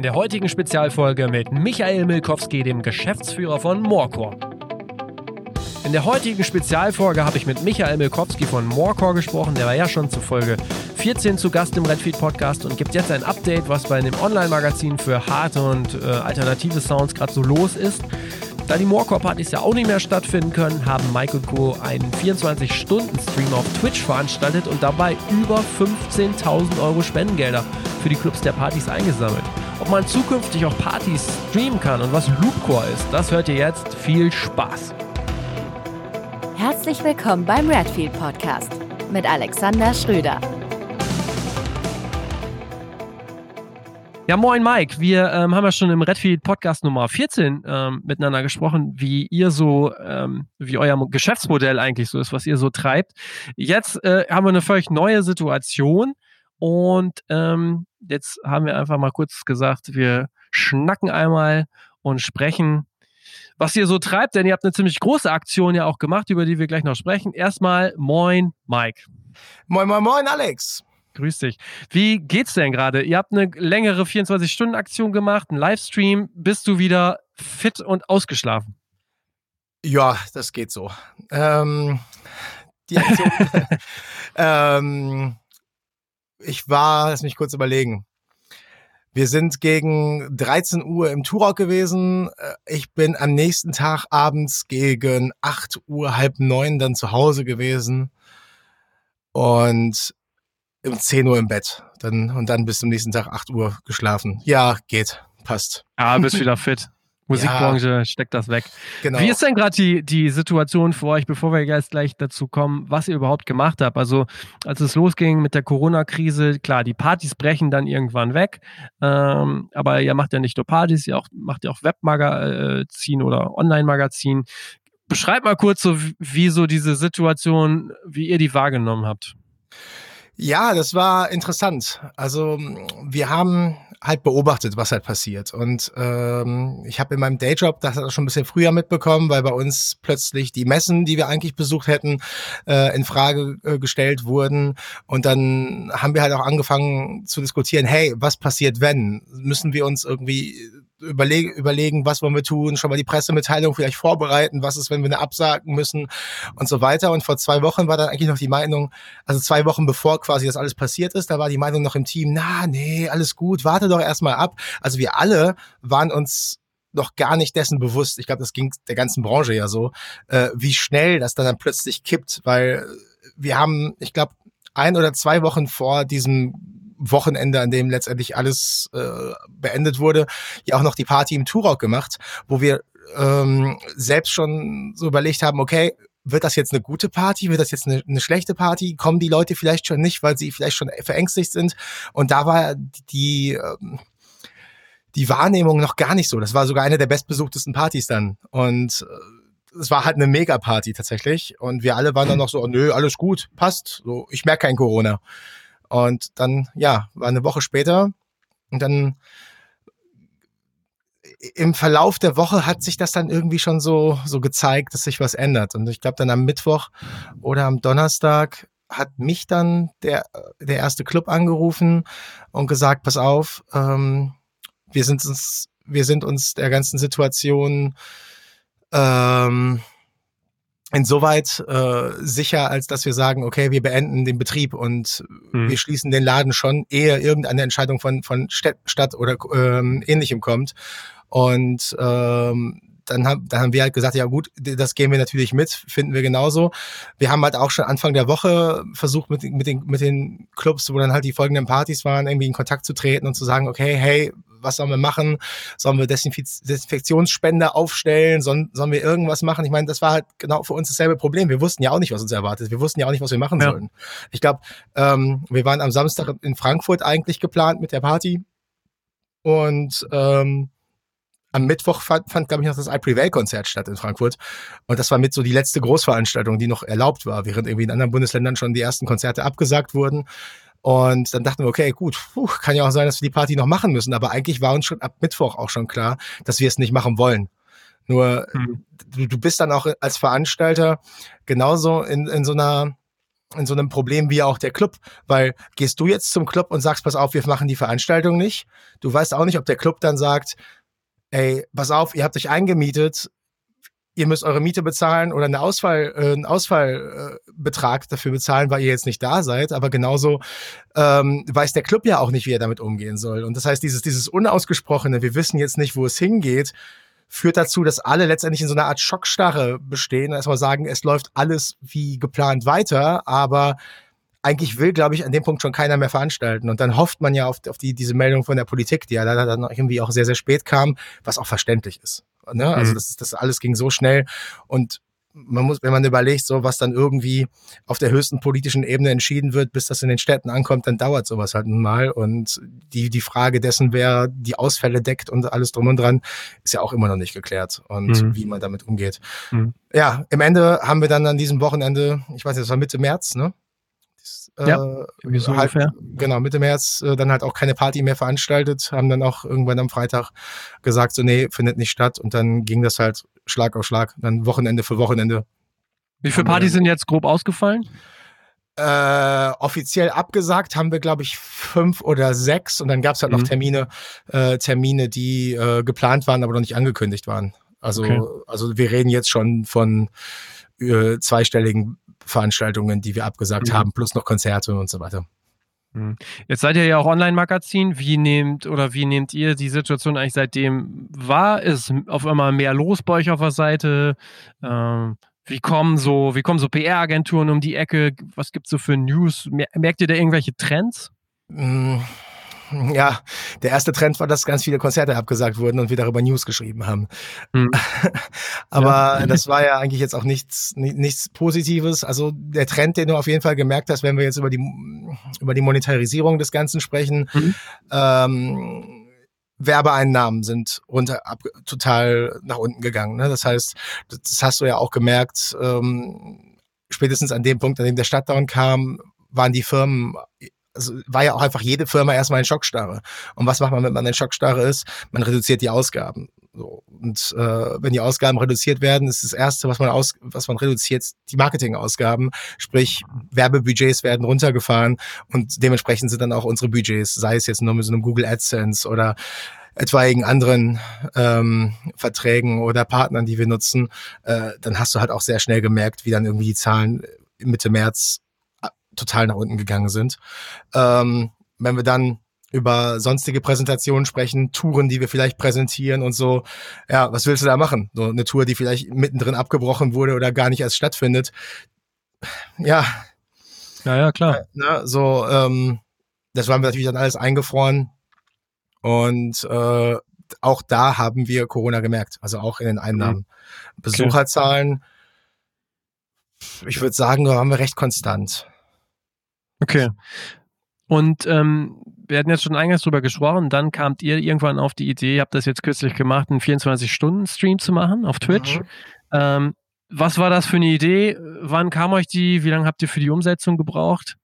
in der heutigen Spezialfolge mit Michael Milkowski, dem Geschäftsführer von Morecore. In der heutigen Spezialfolge habe ich mit Michael Milkowski von Morecore gesprochen. Der war ja schon zu Folge 14 zu Gast im Redfeed Podcast und gibt jetzt ein Update, was bei dem Online-Magazin für harte und äh, alternative Sounds gerade so los ist. Da die Morecore-Partys ja auch nicht mehr stattfinden können, haben Mike und Co. einen 24-Stunden-Stream auf Twitch veranstaltet und dabei über 15.000 Euro Spendengelder für die Clubs der Partys eingesammelt. Ob man zukünftig auch Partys streamen kann und was Loopcore ist, das hört ihr jetzt. Viel Spaß! Herzlich willkommen beim Redfield Podcast mit Alexander Schröder. Ja, moin Mike. Wir ähm, haben ja schon im Redfield Podcast Nummer 14 ähm, miteinander gesprochen, wie ihr so, ähm, wie euer Geschäftsmodell eigentlich so ist, was ihr so treibt. Jetzt äh, haben wir eine völlig neue Situation und ähm, jetzt haben wir einfach mal kurz gesagt, wir schnacken einmal und sprechen, was ihr so treibt, denn ihr habt eine ziemlich große Aktion ja auch gemacht, über die wir gleich noch sprechen. Erstmal moin Mike. Moin, moin, moin, Alex. Grüß dich. Wie geht's denn gerade? Ihr habt eine längere 24-Stunden-Aktion gemacht, einen Livestream. Bist du wieder fit und ausgeschlafen? Ja, das geht so. Ähm, die Aktion. ähm, ich war, lass mich kurz überlegen. Wir sind gegen 13 Uhr im Turok gewesen. Äh, ich bin am nächsten Tag abends gegen 8 Uhr, halb neun dann zu Hause gewesen. Und um 10 Uhr im Bett. Dann, und dann bis zum nächsten Tag 8 Uhr geschlafen. Ja, geht. Passt. Ja, bist wieder fit. Musikbranche ja, steckt das weg. Genau. Wie ist denn gerade die, die Situation für euch, bevor wir jetzt gleich dazu kommen, was ihr überhaupt gemacht habt? Also, als es losging mit der Corona-Krise, klar, die Partys brechen dann irgendwann weg. Ähm, aber ihr macht ja nicht nur Partys, ihr auch, macht ja auch Webmagazin oder Online-Magazin. Beschreibt mal kurz so, wie so diese Situation, wie ihr die wahrgenommen habt. Ja, das war interessant. Also wir haben halt beobachtet, was halt passiert. Und ähm, ich habe in meinem Dayjob das schon ein bisschen früher mitbekommen, weil bei uns plötzlich die Messen, die wir eigentlich besucht hätten, äh, in Frage äh, gestellt wurden. Und dann haben wir halt auch angefangen zu diskutieren, hey, was passiert, wenn? Müssen wir uns irgendwie überlegen, überlegen, was wollen wir tun, schon mal die Pressemitteilung vielleicht vorbereiten, was ist, wenn wir eine absagen müssen und so weiter. Und vor zwei Wochen war dann eigentlich noch die Meinung, also zwei Wochen bevor quasi das alles passiert ist, da war die Meinung noch im Team, na, nee, alles gut, warte doch erstmal ab. Also wir alle waren uns noch gar nicht dessen bewusst, ich glaube, das ging der ganzen Branche ja so, äh, wie schnell das dann, dann plötzlich kippt, weil wir haben, ich glaube, ein oder zwei Wochen vor diesem Wochenende, an dem letztendlich alles äh, beendet wurde, ja auch noch die Party im Turok gemacht, wo wir ähm, selbst schon so überlegt haben, okay, wird das jetzt eine gute Party? Wird das jetzt eine, eine, schlechte Party? Kommen die Leute vielleicht schon nicht, weil sie vielleicht schon verängstigt sind? Und da war die, ähm, die Wahrnehmung noch gar nicht so. Das war sogar eine der bestbesuchtesten Partys dann. Und äh, es war halt eine Mega-Party tatsächlich. Und wir alle waren dann noch so, nö, alles gut, passt. So, ich merke kein Corona. Und dann, ja, war eine Woche später und dann im Verlauf der Woche hat sich das dann irgendwie schon so, so gezeigt, dass sich was ändert. Und ich glaube, dann am Mittwoch oder am Donnerstag hat mich dann der, der erste Club angerufen und gesagt, pass auf, ähm, wir sind uns, wir sind uns der ganzen Situation ähm, insoweit äh, sicher, als dass wir sagen, okay, wir beenden den Betrieb und mhm. wir schließen den Laden schon, ehe irgendeine Entscheidung von, von Stadt oder ähm, ähnlichem kommt. Und ähm, dann, haben, dann haben wir halt gesagt, ja gut, das gehen wir natürlich mit, finden wir genauso. Wir haben halt auch schon Anfang der Woche versucht, mit, mit, den, mit den Clubs, wo dann halt die folgenden Partys waren, irgendwie in Kontakt zu treten und zu sagen, okay, hey, was sollen wir machen? Sollen wir Desinfiz Desinfektionsspender aufstellen? Sollen, sollen wir irgendwas machen? Ich meine, das war halt genau für uns dasselbe Problem. Wir wussten ja auch nicht, was uns erwartet. Wir wussten ja auch nicht, was wir machen ja. sollen. Ich glaube, ähm, wir waren am Samstag in Frankfurt eigentlich geplant mit der Party. Und ähm, am Mittwoch fand, fand glaube ich, noch das iPrevail-Konzert statt in Frankfurt. Und das war mit so die letzte Großveranstaltung, die noch erlaubt war, während irgendwie in anderen Bundesländern schon die ersten Konzerte abgesagt wurden. Und dann dachten wir, okay, gut, puh, kann ja auch sein, dass wir die Party noch machen müssen. Aber eigentlich war uns schon ab Mittwoch auch schon klar, dass wir es nicht machen wollen. Nur hm. du, du bist dann auch als Veranstalter genauso in, in so einer in so einem Problem wie auch der Club, weil gehst du jetzt zum Club und sagst, pass auf, wir machen die Veranstaltung nicht. Du weißt auch nicht, ob der Club dann sagt, ey, pass auf, ihr habt euch eingemietet, ihr müsst eure Miete bezahlen oder eine Ausfall, äh, einen Ausfallbetrag äh, dafür bezahlen, weil ihr jetzt nicht da seid. Aber genauso ähm, weiß der Club ja auch nicht, wie er damit umgehen soll. Und das heißt, dieses, dieses unausgesprochene, wir wissen jetzt nicht, wo es hingeht, führt dazu, dass alle letztendlich in so einer Art Schockstarre bestehen. Erstmal sagen, es läuft alles wie geplant weiter, aber eigentlich will, glaube ich, an dem Punkt schon keiner mehr veranstalten. Und dann hofft man ja auf, auf die, diese Meldung von der Politik, die ja leider dann irgendwie auch sehr, sehr spät kam, was auch verständlich ist. Ne? Also mhm. das, das alles ging so schnell. Und man muss, wenn man überlegt, so was dann irgendwie auf der höchsten politischen Ebene entschieden wird, bis das in den Städten ankommt, dann dauert sowas halt mal. Und die, die Frage dessen, wer die Ausfälle deckt und alles drum und dran, ist ja auch immer noch nicht geklärt und mhm. wie man damit umgeht. Mhm. Ja, im Ende haben wir dann an diesem Wochenende, ich weiß nicht, das war Mitte März, ne? Ja, äh, so halt, ungefähr. Genau, Mitte März äh, dann halt auch keine Party mehr veranstaltet, haben dann auch irgendwann am Freitag gesagt, so nee, findet nicht statt und dann ging das halt Schlag auf Schlag, dann Wochenende für Wochenende. Wie viele Partys sind jetzt grob ausgefallen? Äh, offiziell abgesagt haben wir, glaube ich, fünf oder sechs und dann gab es halt mhm. noch Termine, äh, Termine, die äh, geplant waren, aber noch nicht angekündigt waren. Also, okay. also wir reden jetzt schon von äh, zweistelligen Veranstaltungen, die wir abgesagt mhm. haben, plus noch Konzerte und so weiter. Mhm. Jetzt seid ihr ja auch Online-Magazin. Wie nehmt oder wie nehmt ihr die Situation eigentlich seitdem wahr? Ist auf einmal mehr los bei euch auf der Seite? Ähm, wie kommen so, wie kommen so PR-Agenturen um die Ecke? Was gibt es so für News? Merkt ihr da irgendwelche Trends? Mhm ja, der erste Trend war, dass ganz viele Konzerte abgesagt wurden und wir darüber News geschrieben haben. Mhm. Aber ja. das war ja eigentlich jetzt auch nichts, nichts Positives. Also der Trend, den du auf jeden Fall gemerkt hast, wenn wir jetzt über die, über die Monetarisierung des Ganzen sprechen, mhm. ähm, Werbeeinnahmen sind runter ab, total nach unten gegangen. Ne? Das heißt, das hast du ja auch gemerkt, ähm, spätestens an dem Punkt, an dem der Shutdown kam, waren die Firmen also war ja auch einfach jede Firma erstmal in Schockstarre. Und was macht man, wenn man in Schockstarre ist? Man reduziert die Ausgaben. So. Und äh, wenn die Ausgaben reduziert werden, ist das Erste, was man aus, was man reduziert, die Marketingausgaben. Sprich, Werbebudgets werden runtergefahren und dementsprechend sind dann auch unsere Budgets, sei es jetzt nur mit so einem Google AdSense oder etwaigen anderen ähm, Verträgen oder Partnern, die wir nutzen, äh, dann hast du halt auch sehr schnell gemerkt, wie dann irgendwie die Zahlen Mitte März total nach unten gegangen sind. Ähm, wenn wir dann über sonstige Präsentationen sprechen, Touren, die wir vielleicht präsentieren und so. Ja, was willst du da machen? So eine Tour, die vielleicht mittendrin abgebrochen wurde oder gar nicht erst stattfindet. Ja. Ja, ja, klar. Ja, so, ähm, das waren wir natürlich dann alles eingefroren. Und äh, auch da haben wir Corona gemerkt, also auch in den Einnahmen. Mhm. Besucherzahlen, ich würde sagen, da haben wir recht konstant. Okay. Und ähm, wir hatten jetzt schon eingangs drüber gesprochen, dann kamt ihr irgendwann auf die Idee, ihr habt das jetzt kürzlich gemacht, einen 24-Stunden-Stream zu machen auf Twitch. Mhm. Ähm, was war das für eine Idee? Wann kam euch die? Wie lange habt ihr für die Umsetzung gebraucht?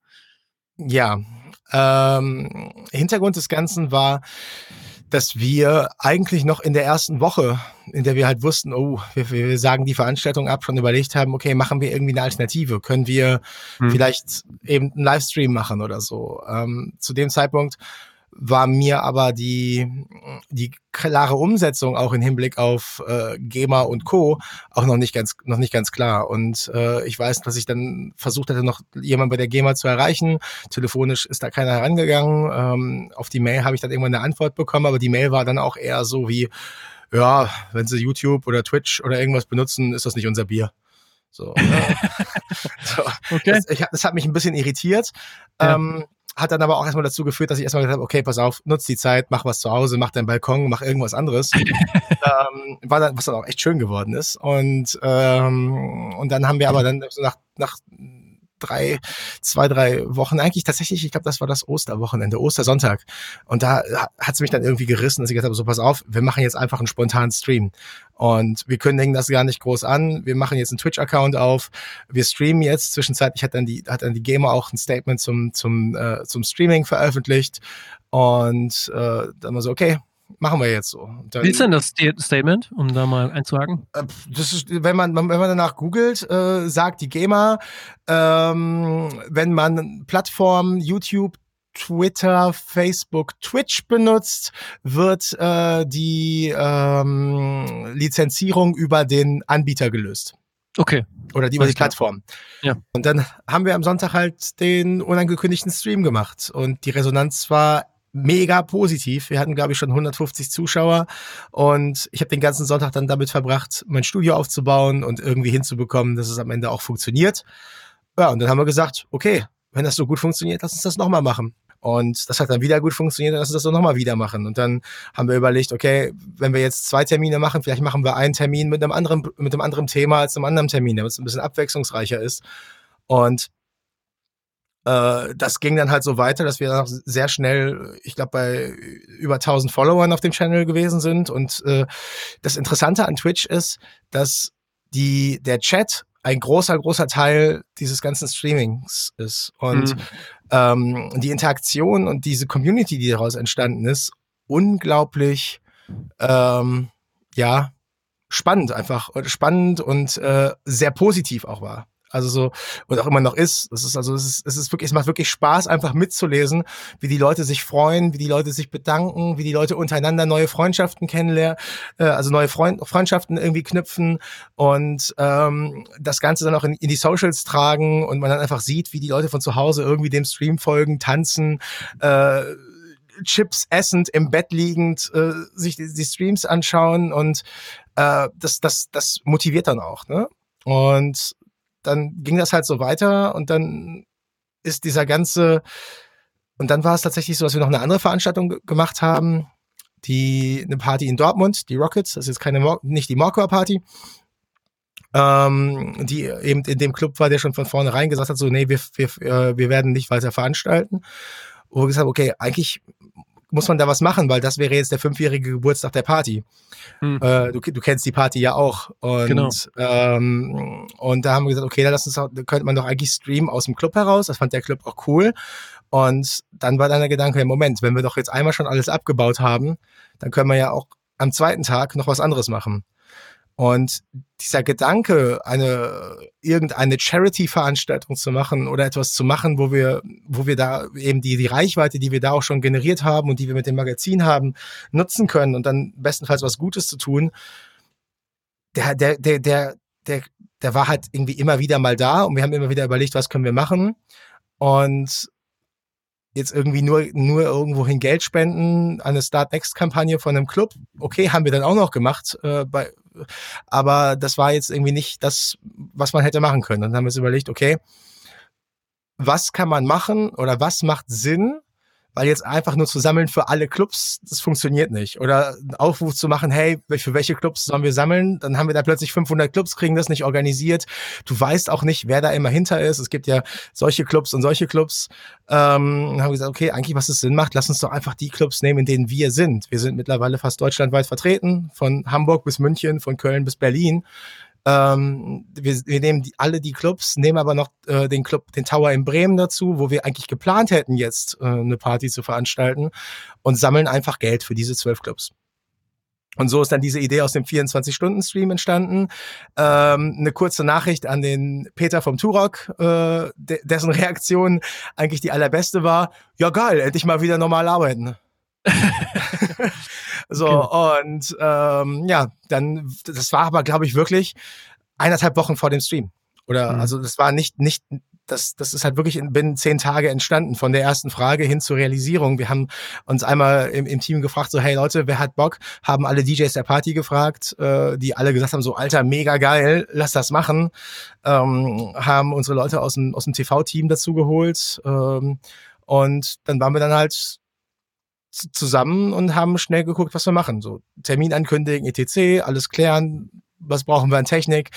Ja, ähm, Hintergrund des Ganzen war, dass wir eigentlich noch in der ersten Woche, in der wir halt wussten, oh, wir, wir sagen die Veranstaltung ab, schon überlegt haben, okay, machen wir irgendwie eine Alternative? Können wir hm. vielleicht eben einen Livestream machen oder so? Ähm, zu dem Zeitpunkt war mir aber die, die klare Umsetzung auch im Hinblick auf äh, GEMA und Co. auch noch nicht ganz, noch nicht ganz klar. Und äh, ich weiß, dass ich dann versucht hatte, noch jemand bei der GEMA zu erreichen. Telefonisch ist da keiner herangegangen. Ähm, auf die Mail habe ich dann irgendwann eine Antwort bekommen, aber die Mail war dann auch eher so wie, ja, wenn sie YouTube oder Twitch oder irgendwas benutzen, ist das nicht unser Bier. So, ne? so. Okay. Das, ich, das, hat mich ein bisschen irritiert. Ja. Ähm, hat dann aber auch erstmal dazu geführt, dass ich erstmal gesagt habe, okay, pass auf, nutz die Zeit, mach was zu Hause, mach deinen Balkon, mach irgendwas anderes. ähm, war dann, was dann auch echt schön geworden ist. Und, ähm, und dann haben wir aber dann so nach, nach drei, zwei, drei Wochen, eigentlich tatsächlich, ich glaube, das war das Osterwochenende, Ostersonntag. Und da hat es mich dann irgendwie gerissen, dass ich gesagt habe, so pass auf, wir machen jetzt einfach einen spontanen Stream. Und wir kündigen das gar nicht groß an. Wir machen jetzt einen Twitch-Account auf. Wir streamen jetzt. Zwischenzeitlich hat dann die, hat dann die Gamer auch ein Statement zum, zum, äh, zum Streaming veröffentlicht. Und äh, dann war so, okay, machen wir jetzt so. Dann, Wie ist denn das Statement, um da mal einzuhaken? Äh, das ist, wenn man, wenn man danach googelt, äh, sagt die GEMA, ähm, wenn man Plattformen, YouTube, Twitter, Facebook, Twitch benutzt, wird äh, die ähm, Lizenzierung über den Anbieter gelöst. Okay. Oder die über die Plattform. Ja. Und dann haben wir am Sonntag halt den unangekündigten Stream gemacht. Und die Resonanz war mega positiv. Wir hatten, glaube ich, schon 150 Zuschauer und ich habe den ganzen Sonntag dann damit verbracht, mein Studio aufzubauen und irgendwie hinzubekommen, dass es am Ende auch funktioniert. Ja, und dann haben wir gesagt, okay, wenn das so gut funktioniert, lass uns das nochmal machen. Und das hat dann wieder gut funktioniert, dann lass uns das nochmal wieder machen. Und dann haben wir überlegt, okay, wenn wir jetzt zwei Termine machen, vielleicht machen wir einen Termin mit einem anderen, mit einem anderen Thema als einem anderen Termin, damit es ein bisschen abwechslungsreicher ist. Und äh, das ging dann halt so weiter, dass wir dann sehr schnell, ich glaube, bei über 1000 Followern auf dem Channel gewesen sind. Und äh, das Interessante an Twitch ist, dass die, der Chat ein großer, großer Teil dieses ganzen Streamings ist. Und mhm. ähm, die Interaktion und diese Community, die daraus entstanden ist, unglaublich, ähm, ja, spannend einfach. Spannend und äh, sehr positiv auch war. Also so, und auch immer noch ist. Es ist also, es ist, es ist wirklich, es macht wirklich Spaß, einfach mitzulesen, wie die Leute sich freuen, wie die Leute sich bedanken, wie die Leute untereinander neue Freundschaften kennenlernen, äh, also neue Freund, Freundschaften irgendwie knüpfen und ähm, das Ganze dann auch in, in die Socials tragen und man dann einfach sieht, wie die Leute von zu Hause irgendwie dem Stream folgen, tanzen, äh, Chips essend, im Bett liegend, äh, sich die, die Streams anschauen und äh, das, das, das motiviert dann auch. Ne? Und dann ging das halt so weiter und dann ist dieser ganze, und dann war es tatsächlich so, dass wir noch eine andere Veranstaltung gemacht haben, die, eine Party in Dortmund, die Rockets, das ist jetzt keine, nicht die Morcor Party, ähm, die eben in dem Club war, der schon von vornherein gesagt hat, so, nee, wir, wir, äh, wir werden nicht weiter veranstalten. Wo wir gesagt haben, okay, eigentlich muss man da was machen, weil das wäre jetzt der fünfjährige Geburtstag der Party. Hm. Äh, du, du, kennst die Party ja auch. Und, genau. ähm, und da haben wir gesagt, okay, da, lass uns auch, da könnte man doch eigentlich streamen aus dem Club heraus. Das fand der Club auch cool. Und dann war dann der Gedanke, Moment, wenn wir doch jetzt einmal schon alles abgebaut haben, dann können wir ja auch am zweiten Tag noch was anderes machen. Und dieser Gedanke, eine irgendeine Charity-Veranstaltung zu machen oder etwas zu machen, wo wir, wo wir da eben die, die Reichweite, die wir da auch schon generiert haben und die wir mit dem Magazin haben, nutzen können und dann bestenfalls was Gutes zu tun, der, der, der, der, der, der war halt irgendwie immer wieder mal da und wir haben immer wieder überlegt, was können wir machen. Und jetzt irgendwie nur, nur irgendwohin Geld spenden, eine Start Next Kampagne von einem Club. Okay, haben wir dann auch noch gemacht, äh, bei, aber das war jetzt irgendwie nicht das, was man hätte machen können. Dann haben wir uns überlegt, okay, was kann man machen oder was macht Sinn, weil jetzt einfach nur zu sammeln für alle Clubs, das funktioniert nicht. Oder einen Aufruf zu machen, hey, für welche Clubs sollen wir sammeln? Dann haben wir da plötzlich 500 Clubs, kriegen das nicht organisiert. Du weißt auch nicht, wer da immer hinter ist. Es gibt ja solche Clubs und solche Clubs. Ähm, haben gesagt, okay, eigentlich was es Sinn macht, lass uns doch einfach die Clubs nehmen, in denen wir sind. Wir sind mittlerweile fast deutschlandweit vertreten, von Hamburg bis München, von Köln bis Berlin. Ähm, wir, wir nehmen die, alle die Clubs, nehmen aber noch äh, den Club, den Tower in Bremen dazu, wo wir eigentlich geplant hätten, jetzt äh, eine Party zu veranstalten und sammeln einfach Geld für diese zwölf Clubs. Und so ist dann diese Idee aus dem 24-Stunden-Stream entstanden. Ähm, eine kurze Nachricht an den Peter vom Turok, äh, de dessen Reaktion eigentlich die allerbeste war. Ja geil, endlich mal wieder normal arbeiten. so, genau. und ähm, ja, dann, das war aber, glaube ich, wirklich eineinhalb Wochen vor dem Stream. Oder mhm. also das war nicht, nicht, das, das ist halt wirklich in, binnen zehn Tage entstanden, von der ersten Frage hin zur Realisierung. Wir haben uns einmal im, im Team gefragt, so, hey Leute, wer hat Bock? Haben alle DJs der Party gefragt, äh, die alle gesagt haben, so, Alter, mega geil, lass das machen. Ähm, haben unsere Leute aus dem, aus dem TV-Team dazu geholt. Ähm, und dann waren wir dann halt zusammen und haben schnell geguckt, was wir machen. So Termin ankündigen, etc., alles klären, was brauchen wir an Technik,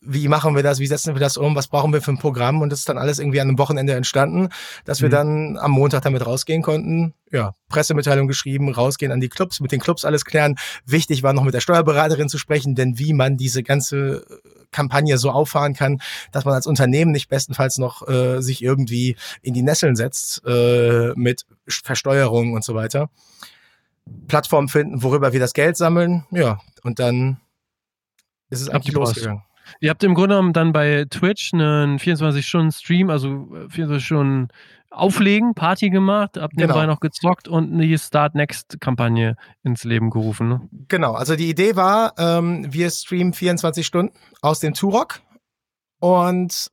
wie machen wir das, wie setzen wir das um, was brauchen wir für ein Programm und das ist dann alles irgendwie an einem Wochenende entstanden, dass wir mhm. dann am Montag damit rausgehen konnten. Ja, Pressemitteilung geschrieben, rausgehen an die Clubs, mit den Clubs alles klären. Wichtig war noch mit der Steuerberaterin zu sprechen, denn wie man diese ganze Kampagne so auffahren kann, dass man als Unternehmen nicht bestenfalls noch äh, sich irgendwie in die Nesseln setzt äh, mit Versteuerung und so weiter. Plattform finden, worüber wir das Geld sammeln. Ja, und dann ist es Ab die losgegangen. Ihr habt im Grunde genommen dann bei Twitch einen 24-Stunden-Stream, also äh, 24 Stunden Auflegen, Party gemacht, habt nebenbei Genau. noch gezockt und eine Start Next-Kampagne ins Leben gerufen. Ne? Genau, also die Idee war, ähm, wir streamen 24 Stunden aus dem Turok und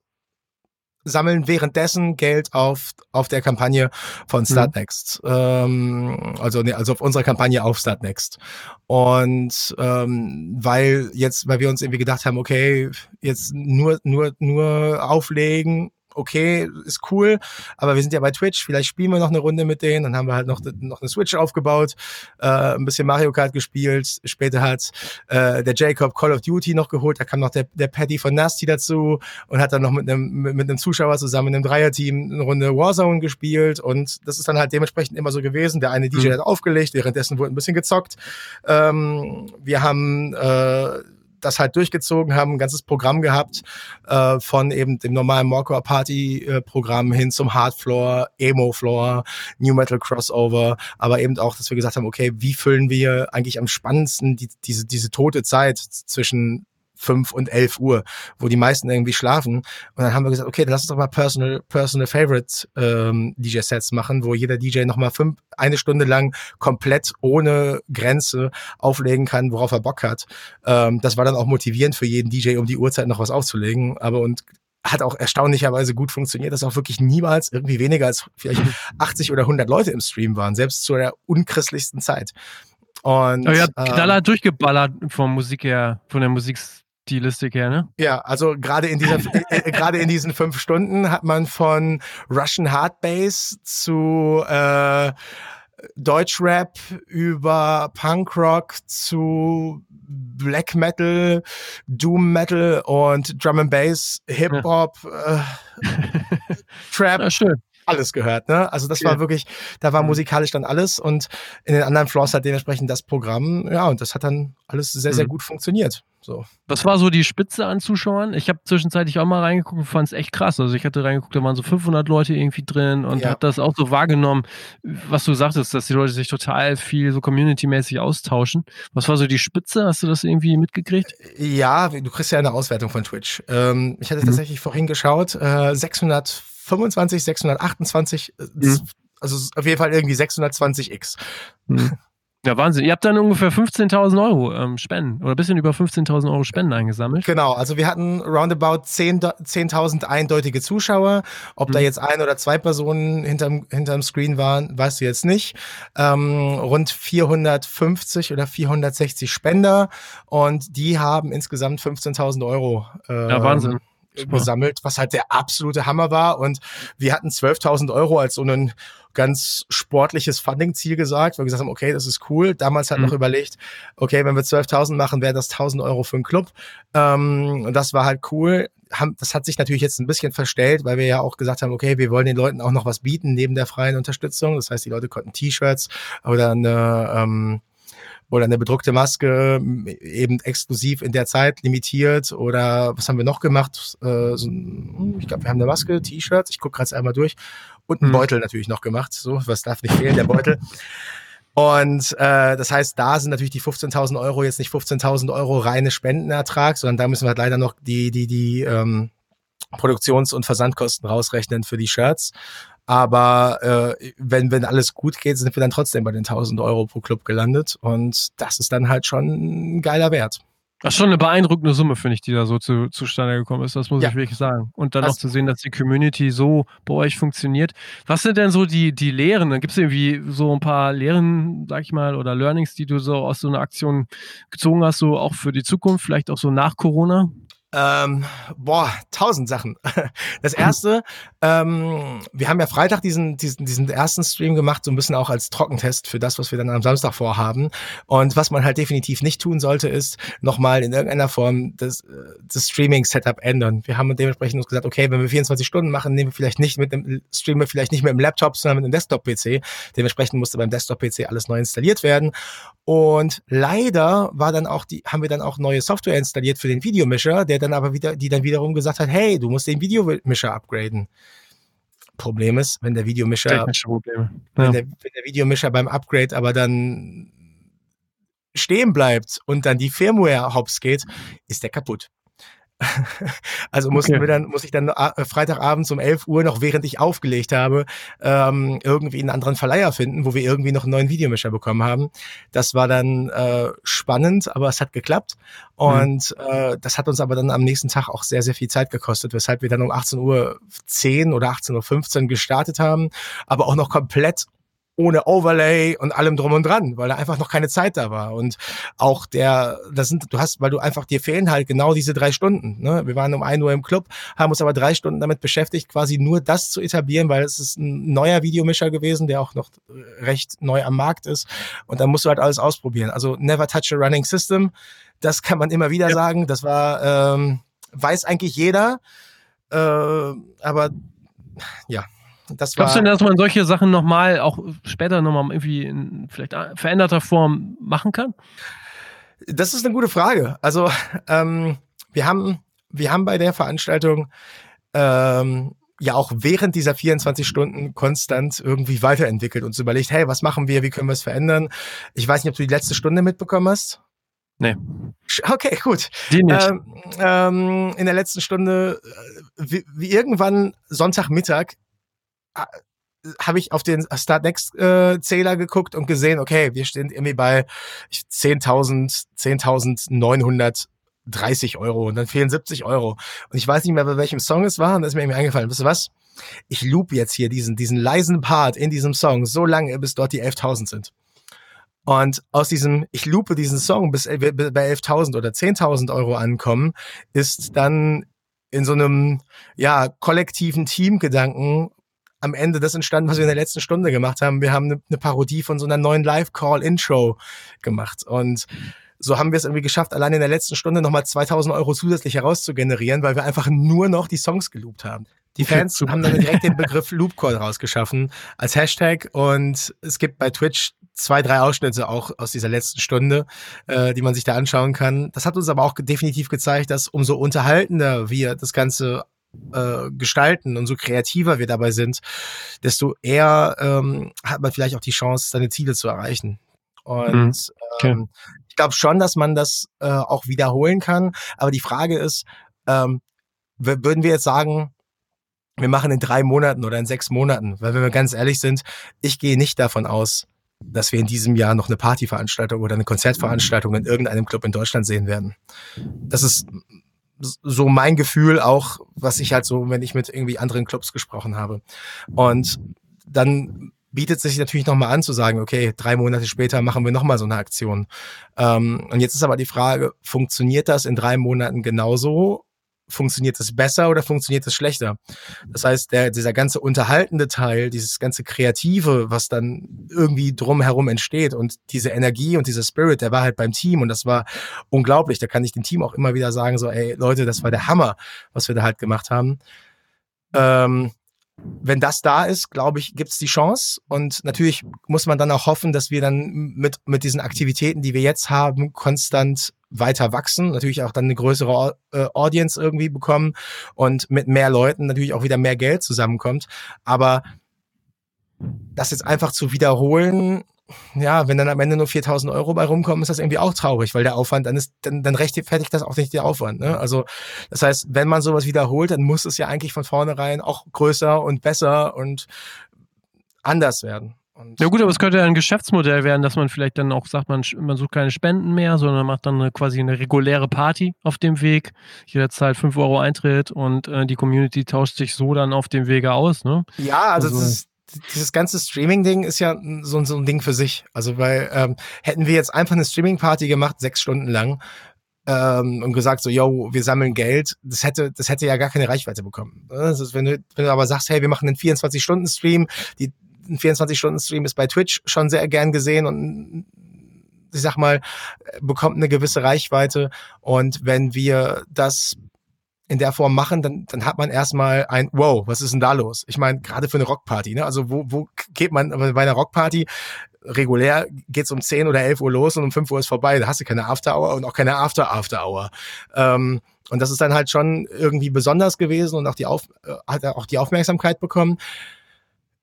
sammeln währenddessen Geld auf, auf der Kampagne von Startnext. Ähm, also, nee, also auf unserer Kampagne auf Startnext. Und ähm, weil jetzt, weil wir uns irgendwie gedacht haben, okay, jetzt nur, nur, nur auflegen, okay, ist cool, aber wir sind ja bei Twitch, vielleicht spielen wir noch eine Runde mit denen, dann haben wir halt noch, noch eine Switch aufgebaut, äh, ein bisschen Mario Kart gespielt, später hat äh, der Jacob Call of Duty noch geholt, da kam noch der, der Paddy von Nasty dazu und hat dann noch mit einem, mit, mit einem Zuschauer zusammen in einem Dreierteam eine Runde Warzone gespielt und das ist dann halt dementsprechend immer so gewesen, der eine DJ Mhm. hat aufgelegt, währenddessen wurde ein bisschen gezockt, ähm, wir haben äh, das halt durchgezogen, haben ein ganzes Programm gehabt, äh, von eben dem normalen Morcor Party äh, Programm hin zum Hardfloor, Emo Floor, New Metal Crossover, aber eben auch, dass wir gesagt haben, okay, wie füllen wir eigentlich am spannendsten die, diese, diese tote Zeit zwischen 5 und 11 Uhr, wo die meisten irgendwie schlafen. Und dann haben wir gesagt, okay, dann lass uns doch mal Personal, Personal Favorite ähm, DJ-Sets machen, wo jeder DJ nochmal fünf, eine Stunde lang komplett ohne Grenze auflegen kann, worauf er Bock hat. Ähm, das war dann auch motivierend für jeden DJ, um die Uhrzeit noch was aufzulegen. Aber und hat auch erstaunlicherweise gut funktioniert, dass auch wirklich niemals irgendwie weniger als vielleicht 80 oder 100 Leute im Stream waren, selbst zu der unchristlichsten Zeit. Und Aber ihr habt ähm, durchgeballert vom Musik her, von der Musikstilistik her, ne? Ja, also gerade in dieser, äh, äh, gerade in diesen fünf Stunden hat man von Russian Hard Bass zu äh, Deutschrap über Punkrock zu Black Metal, Doom Metal und Drum and Bass, Hip Hop, äh, Trap, Ja, schön. Alles gehört. Ne? Also das Okay. war wirklich, da war Mhm. musikalisch dann alles und in den anderen Floors hat dementsprechend das Programm. Ja, und das hat dann alles sehr, sehr Mhm. gut funktioniert. So. Was war so die Spitze an Zuschauern? Ich habe zwischenzeitlich auch mal reingeguckt und fand es echt krass. Also ich hatte reingeguckt, da waren so 500 Leute irgendwie drin und Ja. habe das auch so wahrgenommen, was du sagtest, dass die Leute sich total viel so community-mäßig austauschen. Was war so die Spitze? Hast du das irgendwie mitgekriegt? Ja, du kriegst ja eine Auswertung von Twitch. Ähm, ich hatte Mhm. tatsächlich vorhin geschaut, äh, 625, 628, äh, Mhm. also auf jeden Fall irgendwie 620x. Hm. Ja, Wahnsinn. Ihr habt dann ungefähr 15.000 Euro ähm, Spenden oder ein bisschen über 15.000 Euro Spenden eingesammelt. Genau, also wir hatten roundabout 10 do- 10.000 eindeutige Zuschauer. Ob da Mhm. jetzt ein oder zwei Personen hinterm, hinterm Screen waren, weißt du jetzt nicht. Ähm, rund 450 oder 460 Spender und die haben insgesamt 15.000 Euro äh, Ja, Wahnsinn. Gesammelt, was halt der absolute Hammer war. Und wir hatten 12.000 Euro als so ein ganz sportliches Funding-Ziel gesagt, weil wir gesagt haben, okay, das ist cool. Damals hat Mhm. noch überlegt, okay, wenn wir 12.000 machen, wäre das 1.000 Euro für einen Club. Ähm, und das war halt cool. Haben, das hat sich natürlich jetzt ein bisschen verstellt, weil wir ja auch gesagt haben, okay, wir wollen den Leuten auch noch was bieten neben der freien Unterstützung. Das heißt, die Leute konnten T-Shirts oder eine ähm, oder eine bedruckte Maske eben exklusiv in der Zeit limitiert oder was haben wir noch gemacht? Äh, so, ein- ich glaube, wir haben eine Maske, T-Shirts, ich gucke gerade einmal durch und einen Mhm. Beutel natürlich noch gemacht. So, was darf nicht fehlen, der Beutel. Und äh, das heißt, da sind natürlich die 15.000 Euro jetzt nicht 15.000 Euro reine Spendenertrag, sondern da müssen wir halt leider noch die die die ähm, Produktions- und Versandkosten rausrechnen für die Shirts. Aber äh, wenn, wenn alles gut geht, sind wir dann trotzdem bei den 1000 Euro pro Club gelandet. Und das ist dann halt schon ein geiler Wert. Das ist schon eine beeindruckende Summe, finde ich, die da so zu, zustande gekommen ist. Das muss Ja. ich wirklich sagen. Und dann noch zu sehen, dass die Community so bei euch funktioniert. Was sind denn so die, die Lehren? Gibt es irgendwie so ein paar Lehren, sag ich mal, oder Learnings, die du so aus so einer Aktion gezogen hast, so auch für die Zukunft, vielleicht auch so nach Corona? Ähm, boah, tausend Sachen. Das erste, ähm, wir haben ja Freitag diesen, diesen, diesen ersten Stream gemacht, so ein bisschen auch als Trockentest für das, was wir dann am Samstag vorhaben. Und was man halt definitiv nicht tun sollte, ist nochmal in irgendeiner Form das, äh, das Streaming-Setup ändern. Wir haben dementsprechend uns gesagt, okay, wenn wir 24 Stunden machen, nehmen wir vielleicht nicht mit dem, streamen wir vielleicht nicht mit dem Laptop, sondern mit einem Desktop-PC. Dementsprechend musste beim Desktop-PC alles neu installiert werden. Und leider war dann auch die, haben wir dann auch neue Software installiert für den Videomischer, der dann aber wieder, die dann wiederum gesagt hat, hey, du musst den Videomischer upgraden. Problem ist, wenn der Videomischer, Technische Probleme. wenn, Ja. der, wenn der Videomischer beim Upgrade aber dann stehen bleibt und dann die Firmware hops geht, ist der kaputt. Also mussten Okay. wir dann, muss ich dann äh, Freitagabends um 11 Uhr noch, während ich aufgelegt habe, ähm, irgendwie einen anderen Verleiher finden, wo wir irgendwie noch einen neuen Videomischer bekommen haben. Das war dann äh, spannend, aber es hat geklappt. Und äh, das hat uns aber dann am nächsten Tag auch sehr, sehr viel Zeit gekostet, weshalb wir dann um 18 Uhr 10 oder 18.15 Uhr gestartet haben, aber auch noch komplett ohne Overlay und allem drum und dran, weil da einfach noch keine Zeit da war. Und auch der, das sind, du hast, weil du einfach, dir fehlen halt genau diese drei Stunden. Ne? Wir waren um 1 Uhr im Club, haben uns aber drei Stunden damit beschäftigt, quasi nur das zu etablieren, weil es ist ein neuer Videomischer gewesen, der auch noch recht neu am Markt ist. Und dann musst du halt alles ausprobieren. Also never touch a running system. Das kann man immer wieder Ja. sagen. Das war, ähm, weiß eigentlich jeder. Äh, aber ja, das. Glaubst du denn, dass man solche Sachen nochmal, auch später nochmal irgendwie in vielleicht veränderter Form machen kann? Das ist eine gute Frage. Also ähm, wir haben wir haben bei der Veranstaltung ähm, ja auch während dieser 24 Stunden konstant irgendwie weiterentwickelt und uns überlegt, hey, was machen wir, wie können wir es verändern? Ich weiß nicht, ob du die letzte Stunde mitbekommen hast. Nee. Okay, gut. Die nicht. Ähm, ähm, in der letzten Stunde, äh, wie, wie irgendwann Sonntagmittag, habe ich auf den Start Next äh, Zähler geguckt und gesehen, okay, wir stehen irgendwie bei 10.000, 10.930 Euro und dann fehlen 70 Euro. Und ich weiß nicht mehr, bei welchem Song es war und da ist mir irgendwie eingefallen, wisst ihr was? Ich loop jetzt hier diesen, diesen leisen Part in diesem Song so lange, bis dort die 11.000 sind. Und aus diesem, ich loope diesen Song, bis wir bei 11.000 oder 10.000 Euro ankommen, ist dann in so einem, ja, kollektiven Teamgedanken am Ende das entstanden, was wir in der letzten Stunde gemacht haben. Wir haben eine, eine Parodie von so einer neuen Live-Call-Intro gemacht. Und so haben wir es irgendwie geschafft, allein in der letzten Stunde nochmal 2000 Euro zusätzlich herauszugenerieren, weil wir einfach nur noch die Songs geloopt haben. Die Fans haben dann direkt den Begriff Loopcall rausgeschaffen als Hashtag und es gibt bei Twitch zwei, drei Ausschnitte auch aus dieser letzten Stunde, äh, die man sich da anschauen kann. Das hat uns aber auch definitiv gezeigt, dass umso unterhaltender wir das Ganze äh, gestalten und so kreativer wir dabei sind, desto eher ähm, hat man vielleicht auch die Chance, seine Ziele zu erreichen. Und Mhm. Okay. ähm, ich glaube schon, dass man das äh, auch wiederholen kann. Aber die Frage ist, ähm, würden wir jetzt sagen, wir machen in drei Monaten oder in sechs Monaten, weil wenn wir ganz ehrlich sind, ich gehe nicht davon aus, dass wir in diesem Jahr noch eine Partyveranstaltung oder eine Konzertveranstaltung in irgendeinem Club in Deutschland sehen werden. Das ist so mein Gefühl auch, was ich halt so, wenn ich mit irgendwie anderen Clubs gesprochen habe. Und dann bietet sich natürlich nochmal an zu sagen, okay, drei Monate später machen wir nochmal so eine Aktion. Ähm, und jetzt ist aber die Frage, funktioniert das in drei Monaten genauso? Funktioniert es besser oder funktioniert es schlechter? Das heißt, der, dieser ganze unterhaltende Teil, dieses ganze Kreative, was dann irgendwie drumherum entsteht und diese Energie und dieser Spirit, der war halt beim Team und das war unglaublich. Da kann ich dem Team auch immer wieder sagen, so, ey, Leute, das war der Hammer, was wir da halt gemacht haben. Ähm, wenn das da ist, glaube ich, gibt es die Chance. Und natürlich muss man dann auch hoffen, dass wir dann mit, mit diesen Aktivitäten, die wir jetzt haben, konstant weiter wachsen, natürlich auch dann eine größere äh, Audience irgendwie bekommen und mit mehr Leuten natürlich auch wieder mehr Geld zusammenkommt. Aber das jetzt einfach zu wiederholen, ja, wenn dann am Ende nur 4000 Euro bei rumkommen, ist das irgendwie auch traurig, weil der Aufwand, dann ist, dann, dann rechtfertigt das auch nicht der Aufwand. Ne? Also, das heißt, wenn man sowas wiederholt, dann muss es ja eigentlich von vornherein auch größer und besser und anders werden. Und Ja gut, aber es könnte ja ein Geschäftsmodell werden, dass man vielleicht dann auch sagt, man, man sucht keine Spenden mehr, sondern macht dann eine, quasi eine reguläre Party auf dem Weg. Jeder zahlt 5 Euro Eintritt und äh, die Community tauscht sich so dann auf dem Wege aus. Ne? Ja, also, Also- das ist, dieses ganze Streaming-Ding ist ja so, so ein Ding für sich. Also, weil ähm, hätten wir jetzt einfach eine Streaming-Party gemacht, sechs Stunden lang, ähm, und gesagt so, yo, wir sammeln Geld, das hätte, das hätte ja gar keine Reichweite bekommen. Das ist, wenn, du, wenn du aber sagst, hey, wir machen einen 24-Stunden-Stream, die, ein 24-Stunden-Stream ist bei Twitch schon sehr gern gesehen und ich sag mal, bekommt eine gewisse Reichweite. Und wenn wir das in der Form machen, dann, dann hat man erstmal ein Wow, was ist denn da los? Ich meine, gerade für eine Rockparty, ne? Also wo, wo geht man bei einer Rockparty? Regulär geht's um 10 oder 11 Uhr los und um 5 Uhr ist vorbei. Da hast du keine After-Hour und auch keine After-After-Hour. Ähm, und das ist dann halt schon irgendwie besonders gewesen und auch die, Auf, äh, hat auch die Aufmerksamkeit bekommen.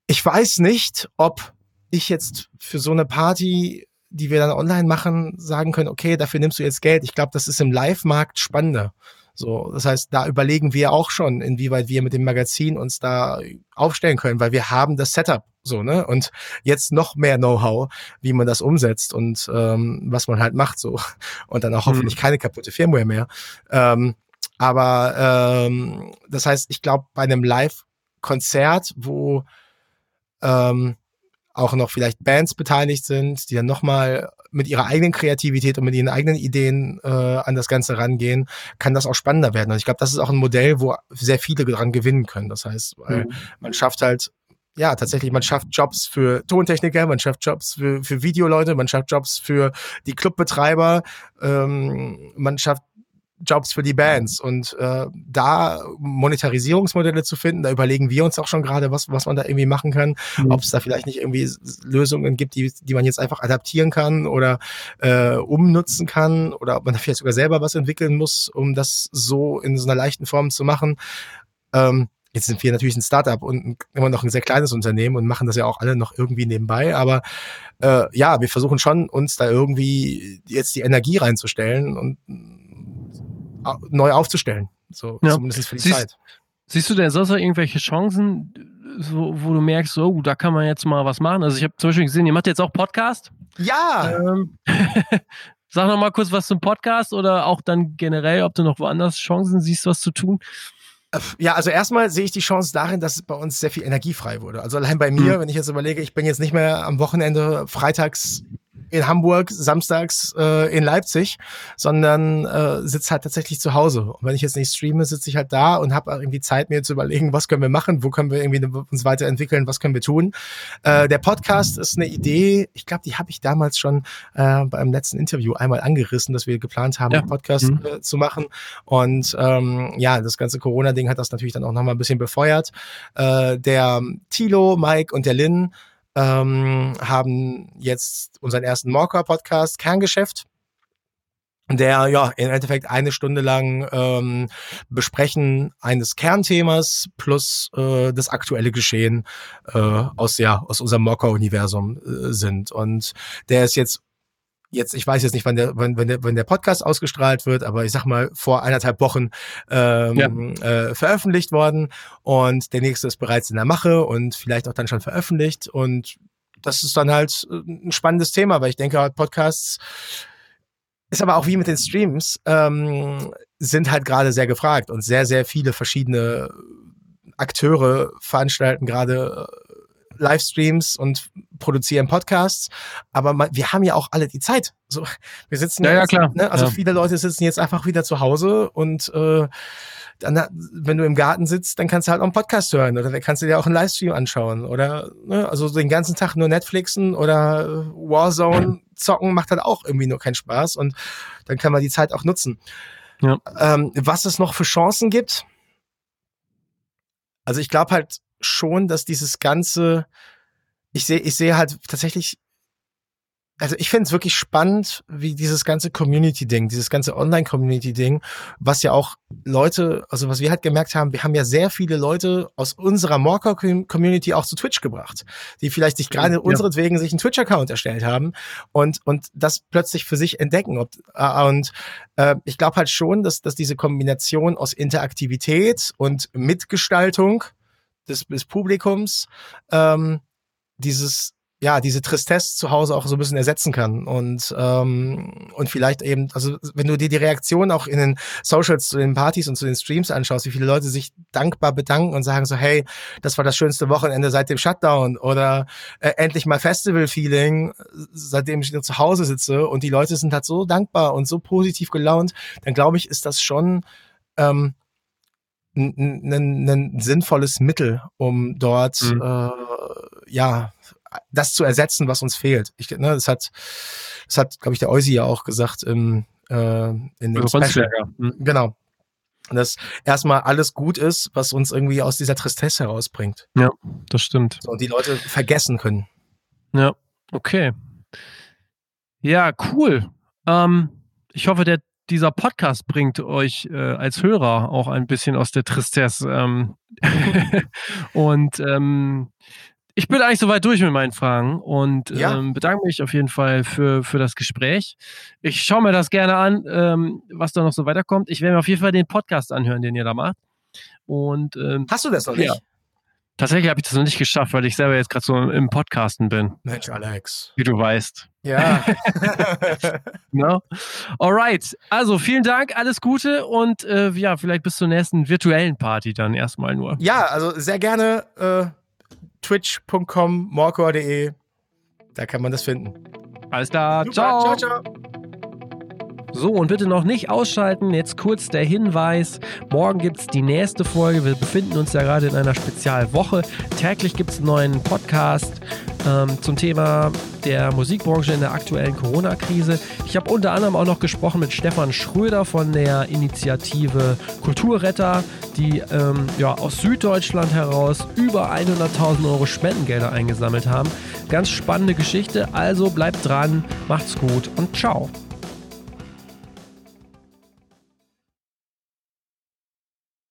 Ich weiß nicht, ob ich jetzt für so eine Party, die wir dann online machen, sagen können, okay, dafür nimmst du jetzt Geld. Ich glaube, das ist im Live-Markt spannender. So, das heißt, da überlegen wir auch schon, inwieweit wir mit dem Magazin uns da aufstellen können, weil wir haben das Setup so, ne? Und jetzt noch mehr Know-how, wie man das umsetzt und ähm, was man halt macht so. Und dann auch hoffentlich mhm. keine kaputte Firmware mehr. Ähm, aber ähm, das heißt, ich glaube, bei einem Live-Konzert, wo ähm, auch noch vielleicht Bands beteiligt sind, die dann nochmal mit ihrer eigenen Kreativität und mit ihren eigenen Ideen äh, an das Ganze rangehen, kann das auch spannender werden. Und ich glaube, das ist auch ein Modell, wo sehr viele daran gewinnen können. Das heißt, mhm. man schafft halt ja, tatsächlich, man schafft Jobs für Tontechniker, man schafft Jobs für, für Videoleute, man schafft Jobs für die Clubbetreiber, ähm, man schafft Jobs für die Bands. Und äh, da Monetarisierungsmodelle zu finden, da überlegen wir uns auch schon gerade, was, was man da irgendwie machen kann. Mhm. Ob es da vielleicht nicht irgendwie Lösungen gibt, die, die man jetzt einfach adaptieren kann oder äh, umnutzen kann oder ob man da vielleicht sogar selber was entwickeln muss, um das so in so einer leichten Form zu machen. Ähm, Jetzt sind wir natürlich ein Startup und immer noch ein sehr kleines Unternehmen und machen das ja auch alle noch irgendwie nebenbei. Aber äh, ja, wir versuchen schon, uns da irgendwie jetzt die Energie reinzustellen und neu aufzustellen. So ja. zumindest für die siehst, Zeit. Siehst du denn sonst noch irgendwelche Chancen, so, wo du merkst, so, da kann man jetzt mal was machen? Also ich habe zum Beispiel gesehen, ihr macht jetzt auch Podcast. Ja. Ähm, sag noch mal kurz was zum Podcast oder auch dann generell, ob du noch woanders Chancen siehst, was zu tun. Ja, also erstmal sehe ich die Chance darin, dass bei uns sehr viel Energie frei wurde. Also allein bei mir, mhm. wenn ich jetzt überlege, ich bin jetzt nicht mehr am Wochenende freitags in Hamburg, samstags äh, in Leipzig, sondern äh, sitze halt tatsächlich zu Hause. Und wenn ich jetzt nicht streame, sitze ich halt da und habe irgendwie Zeit, mir zu überlegen, was können wir machen, wo können wir irgendwie uns weiterentwickeln, was können wir tun. Äh, der Podcast ist eine Idee, ich glaube, die habe ich damals schon äh, beim letzten Interview einmal angerissen, dass wir geplant haben, ja. einen Podcast mhm. äh, zu machen. Und ähm, ja, das ganze Corona-Ding hat das natürlich dann auch nochmal ein bisschen befeuert. Äh, der Tilo, Mike und der Lin ähm, haben jetzt unseren ersten Morker-Podcast Kerngeschäft der ja im Endeffekt eine Stunde lang ähm, Besprechen eines Kernthemas plus äh, das aktuelle Geschehen äh, aus ja aus unserem Mocker-Universum äh, sind. Und der ist jetzt jetzt, ich weiß jetzt nicht, wann der, wann, wenn der, wenn der Podcast ausgestrahlt wird, aber ich sag mal, vor eineinhalb Wochen ähm, ja. äh, veröffentlicht worden. Und der nächste ist bereits in der Mache und vielleicht auch dann schon veröffentlicht. Und das ist dann halt äh, ein spannendes Thema, weil ich denke, Podcasts ist aber auch wie mit den Streams, ähm, sind halt gerade sehr gefragt und sehr, sehr viele verschiedene Akteure veranstalten gerade äh, Livestreams und produzieren Podcasts, aber man, wir haben ja auch alle die Zeit. So, wir sitzen ja, ja, klar. Ne? Also ja. viele Leute sitzen jetzt einfach wieder zu Hause und äh, dann, wenn du im Garten sitzt, dann kannst du halt auch einen Podcast hören oder dann kannst du dir auch einen Livestream anschauen oder ne? also den ganzen Tag nur Netflixen oder Warzone zocken macht halt auch irgendwie nur keinen Spaß und dann kann man die Zeit auch nutzen. Ja. Ähm, was es noch für Chancen gibt, also ich glaube halt, schon, dass dieses ganze, ich sehe, ich sehe halt tatsächlich, also ich finde es wirklich spannend, wie dieses ganze Community-Ding, dieses ganze Online-Community-Ding, was ja auch Leute, also was wir halt gemerkt haben, wir haben ja sehr viele Leute aus unserer Morker-Community auch zu Twitch gebracht, die vielleicht sich gerade ja. unseretwegen sich einen Twitch-Account erstellt haben und, und das plötzlich für sich entdecken. Und, äh, und äh, ich glaube halt schon, dass, dass diese Kombination aus Interaktivität und Mitgestaltung des, des Publikums ähm, dieses ja, diese Tristesse zu Hause auch so ein bisschen ersetzen kann. Und, ähm, und vielleicht eben, also wenn du dir die Reaktion auch in den Socials zu den Partys und zu den Streams anschaust, wie viele Leute sich dankbar bedanken und sagen so, hey, das war das schönste Wochenende seit dem Shutdown oder äh, endlich mal Festival-Feeling, seitdem ich nur zu Hause sitze und die Leute sind halt so dankbar und so positiv gelaunt, dann glaube ich, ist das schon ähm, ein, ein sinnvolles Mittel, um dort mhm. äh, ja das zu ersetzen, was uns fehlt. Ich, ne, das hat, das hat, glaube ich, der Eusi ja auch gesagt im, äh, in dem Special. Mhm. Genau. dass erstmal alles gut ist, was uns irgendwie aus dieser Tristesse herausbringt. Ja, das stimmt. So, und die Leute vergessen können. Ja, okay. Ja, cool. Ähm, ich hoffe, der, dieser Podcast bringt euch äh, als Hörer auch ein bisschen aus der Tristesse. Ähm und ähm, ich bin eigentlich soweit durch mit meinen Fragen und ja. ähm, bedanke mich auf jeden Fall für, für das Gespräch. Ich schaue mir das gerne an, ähm, was da noch so weiterkommt. Ich werde mir auf jeden Fall den Podcast anhören, den ihr da macht. Und, ähm, Hast du das noch nicht? Ja. Tatsächlich habe ich das noch nicht geschafft, weil ich selber jetzt gerade so im Podcasten bin. Mensch, Alex. Wie du weißt. Ja. no? Alright. Also vielen Dank, alles Gute und äh, ja, vielleicht bis zur nächsten virtuellen Party dann erstmal nur. Ja, also sehr gerne äh, twitch.com, morcor.de. Da kann man das finden. Alles klar. Super. Ciao. Ciao, ciao. So, und bitte noch nicht ausschalten. Jetzt kurz der Hinweis. Morgen gibt es die nächste Folge. Wir befinden uns ja gerade in einer Spezialwoche. Täglich gibt es einen neuen Podcast ähm, zum Thema der Musikbranche in der aktuellen Corona-Krise. Ich habe unter anderem auch noch gesprochen mit Stefan Schröder von der Initiative Kulturretter, die ähm, ja, aus Süddeutschland heraus über 100.000 Euro Spendengelder eingesammelt haben. Ganz spannende Geschichte. Also bleibt dran, macht's gut und ciao.